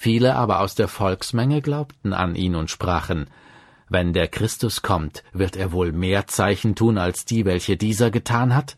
Viele aber aus der Volksmenge glaubten an ihn und sprachen, wenn der Christus kommt, wird er wohl mehr Zeichen tun als die, welche dieser getan hat?